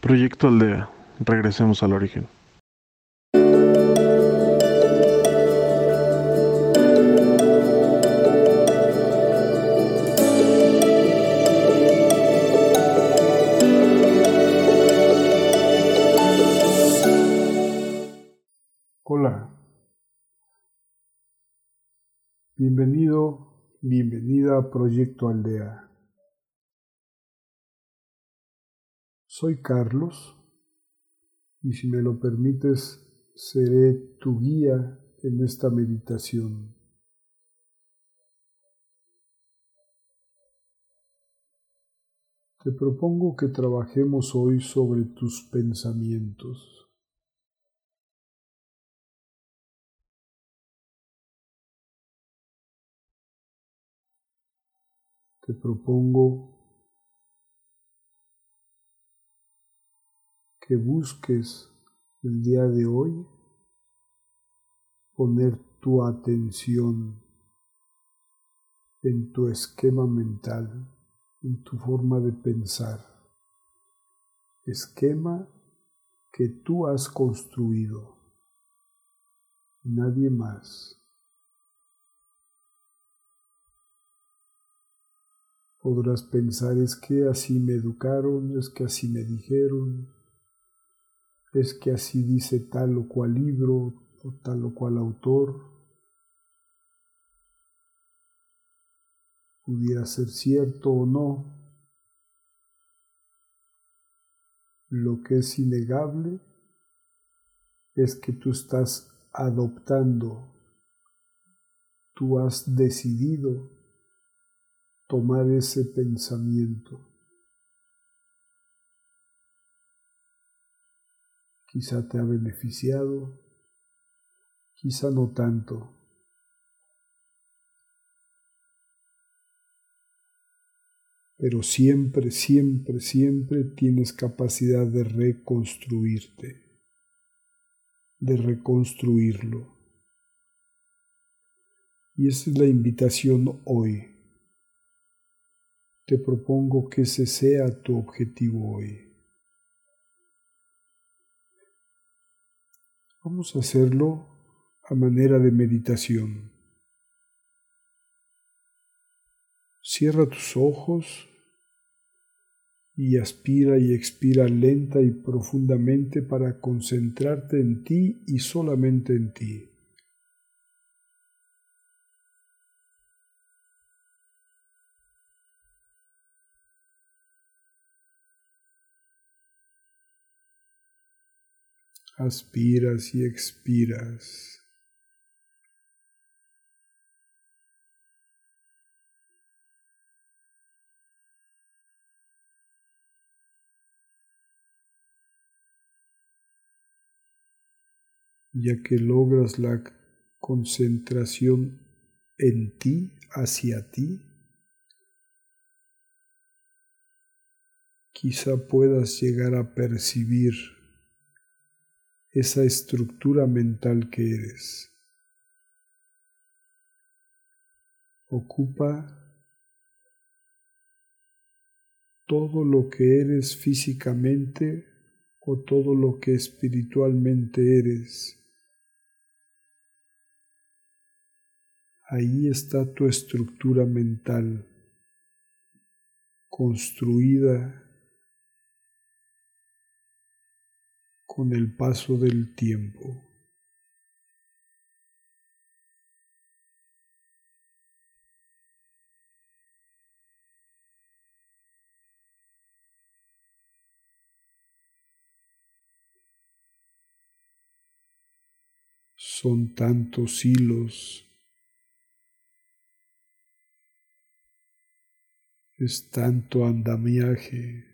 Proyecto Aldea. Regresemos al origen. Hola. Bienvenido, bienvenida Proyecto Aldea. Soy Carlos y si me lo permites seré tu guía en esta meditación. Te propongo que trabajemos hoy sobre tus pensamientos. te propongo que busques el día de hoy poner tu atención en tu esquema mental, en tu forma de pensar, esquema que tú has construido, nadie más. Podrás pensar es que así me educaron, es que así me dijeron, es que así dice tal o cual libro o tal o cual autor. Pudiera ser cierto o no. Lo que es innegable es que tú estás adoptando, tú has decidido tomar ese pensamiento. Quizá te ha beneficiado, quizá no tanto. Pero siempre, siempre, siempre tienes capacidad de reconstruirte, de reconstruirlo. Y esa es la invitación hoy te propongo que ese sea tu objetivo hoy. Vamos a hacerlo a manera de meditación. Cierra tus ojos y aspira y expira lenta y profundamente para concentrarte en ti y solamente en ti. Aspiras y expiras. ya que logras la concentración en ti, hacia ti, quizá puedas llegar a percibir esa estructura mental que eres. Ocupa todo lo que eres físicamente o todo lo que espiritualmente eres. Ahí está tu estructura mental construida con el paso del tiempo. Son tantos hilos, es tanto andamiaje.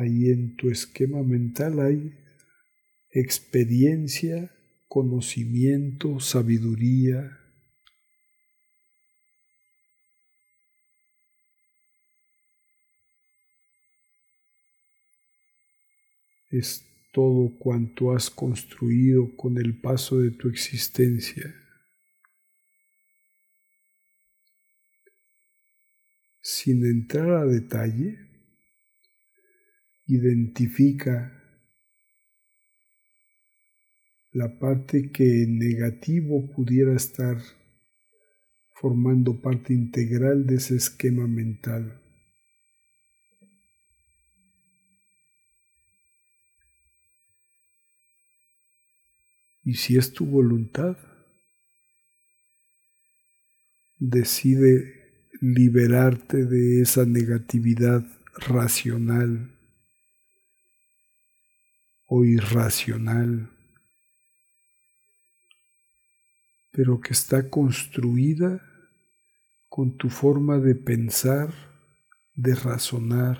Ahí en tu esquema mental hay experiencia, conocimiento, sabiduría. Es todo cuanto has construido con el paso de tu existencia. sin entrar a detalle, identifica la parte que en negativo pudiera estar formando parte integral de ese esquema mental. Y si es tu voluntad, decide liberarte de esa negatividad racional o irracional, pero que está construida con tu forma de pensar, de razonar,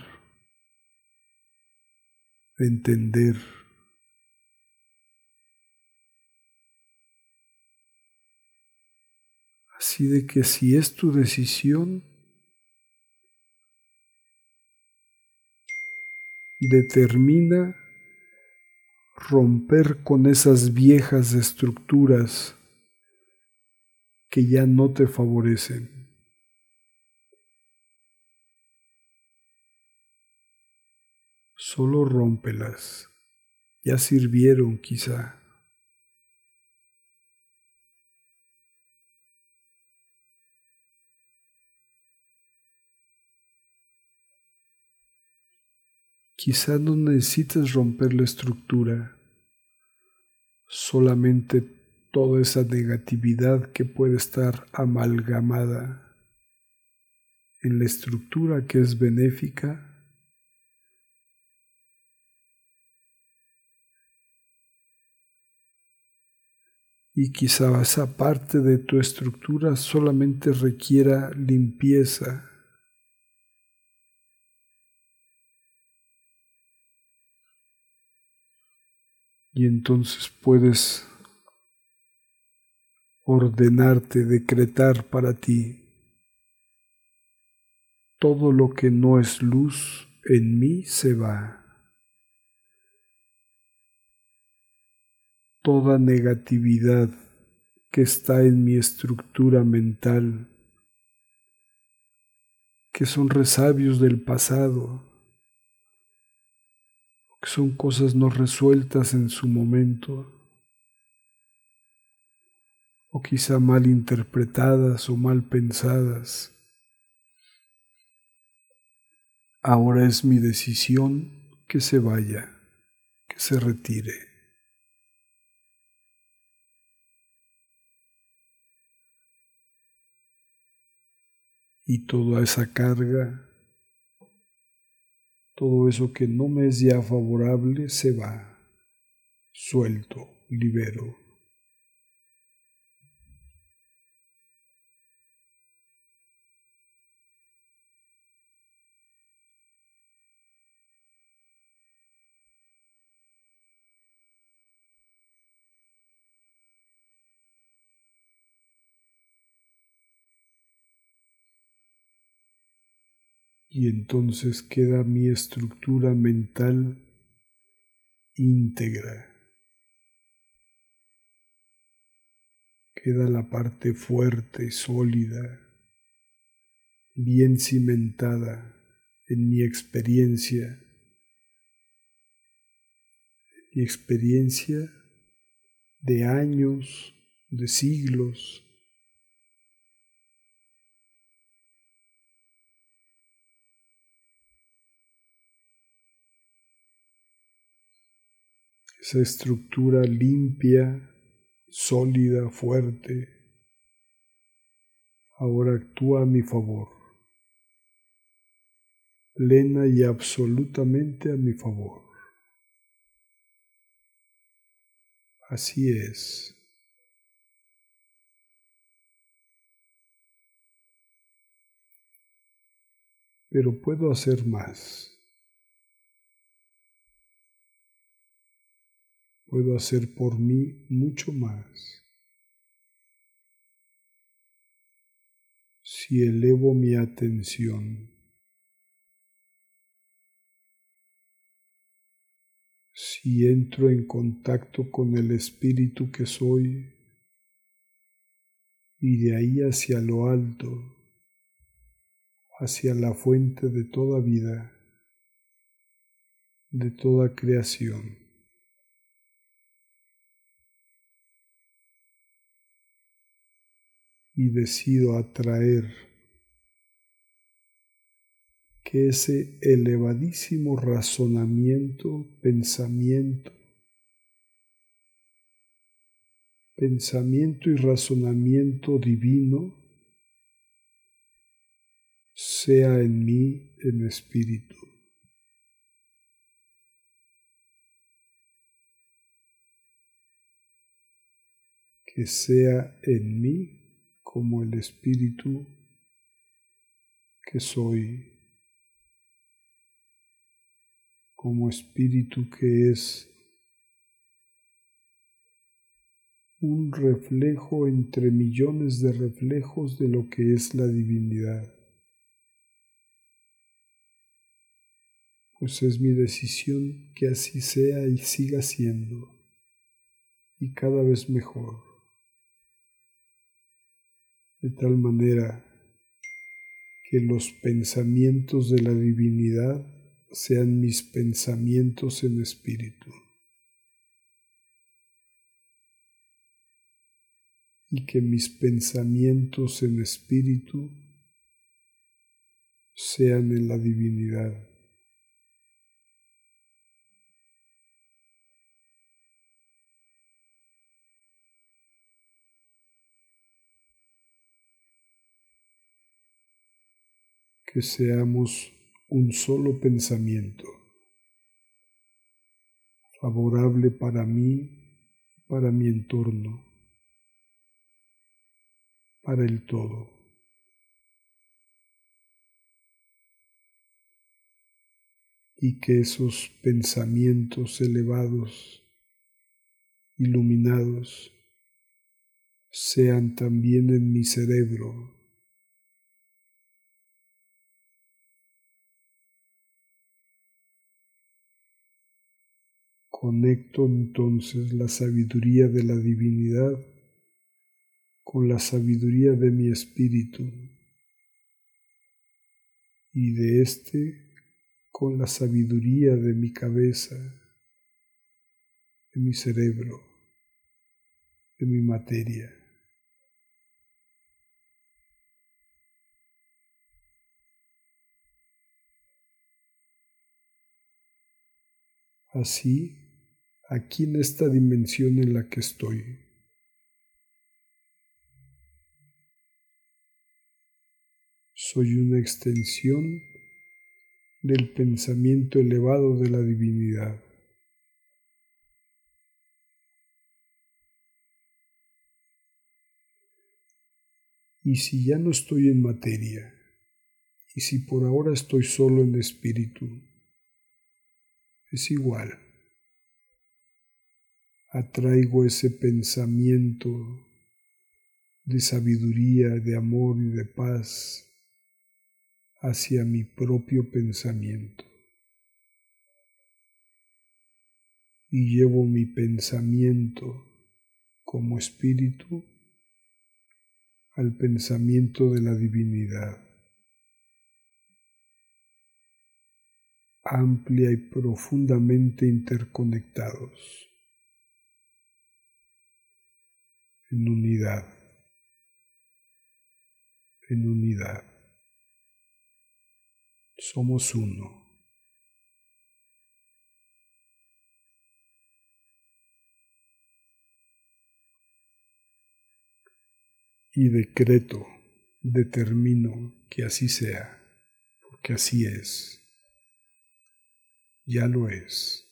de entender. Así de que si es tu decisión, determina romper con esas viejas estructuras que ya no te favorecen. Solo rómpelas, ya sirvieron quizá. Quizá no necesites romper la estructura, solamente toda esa negatividad que puede estar amalgamada en la estructura que es benéfica. Y quizá esa parte de tu estructura solamente requiera limpieza y entonces puedes ordenarte, decretar para ti todo lo que no es luz en mí se va. Toda negatividad que está en mi estructura mental, que son resabios del pasado, que son cosas no resueltas en su momento, o quizá mal interpretadas o mal pensadas. Ahora es mi decisión que se vaya, que se retire. Y toda esa carga todo eso que no me es ya favorable se va, suelto, libero. Y entonces queda mi estructura mental íntegra. Queda la parte fuerte, sólida, bien cimentada en mi experiencia, mi experiencia de años, de siglos, esa estructura limpia, sólida, fuerte, ahora actúa a mi favor, plena y absolutamente a mi favor. Así es. Pero puedo hacer más. Puedo hacer por mí mucho más. Si elevo mi atención, si entro en contacto con el espíritu que soy y de ahí hacia lo alto, hacia la fuente de toda vida, de toda creación. Y decido atraer que ese elevadísimo razonamiento, pensamiento, pensamiento y razonamiento divino sea en mí en espíritu. Que sea en mí como el espíritu que soy como espíritu que es un reflejo entre millones de reflejos de lo que es la divinidad. Pues es mi decisión que así sea y siga siendo, y cada vez mejor, de tal manera que los pensamientos de la divinidad sean mis pensamientos en espíritu. Y que mis pensamientos en espíritu sean en la divinidad. Que seamos un solo pensamiento, favorable para mí, para mi entorno, para el todo. Y que esos pensamientos elevados, iluminados, sean también en mi cerebro Conecto entonces la sabiduría de la divinidad con la sabiduría de mi espíritu y de éste con la sabiduría de mi cabeza, de mi cerebro, de mi materia. Así aquí en esta dimensión en la que estoy. Soy una extensión del pensamiento elevado de la divinidad. Y si ya no estoy en materia, y si por ahora estoy solo en espíritu, es igual atraigo ese pensamiento de sabiduría, de amor y de paz hacia mi propio pensamiento. Y llevo mi pensamiento como espíritu al pensamiento de la divinidad, amplia y profundamente interconectados. En unidad, en unidad. Somos uno. Y decreto, determino que así sea, porque así es. Ya lo es.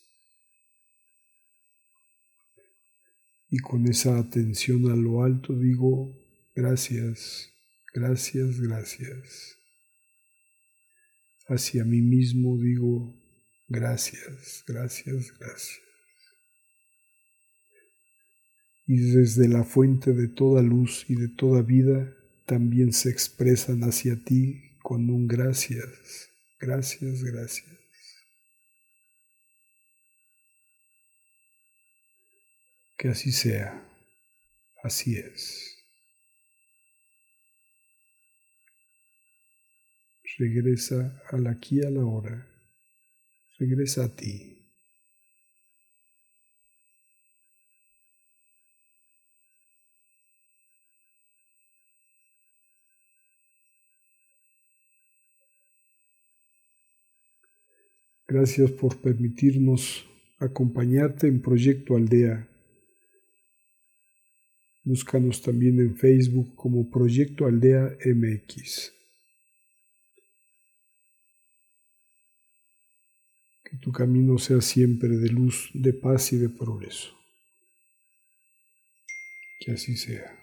Y con esa atención a lo alto digo gracias, gracias, gracias. Hacia mí mismo digo gracias, gracias, gracias. Y desde la fuente de toda luz y de toda vida también se expresan hacia ti con un gracias, gracias, gracias. Que así sea. Así es. Regresa al aquí a la hora. Regresa a ti. Gracias por permitirnos acompañarte en Proyecto Aldea. Búscanos también en Facebook como Proyecto Aldea MX. Que tu camino sea siempre de luz, de paz y de progreso. Que así sea.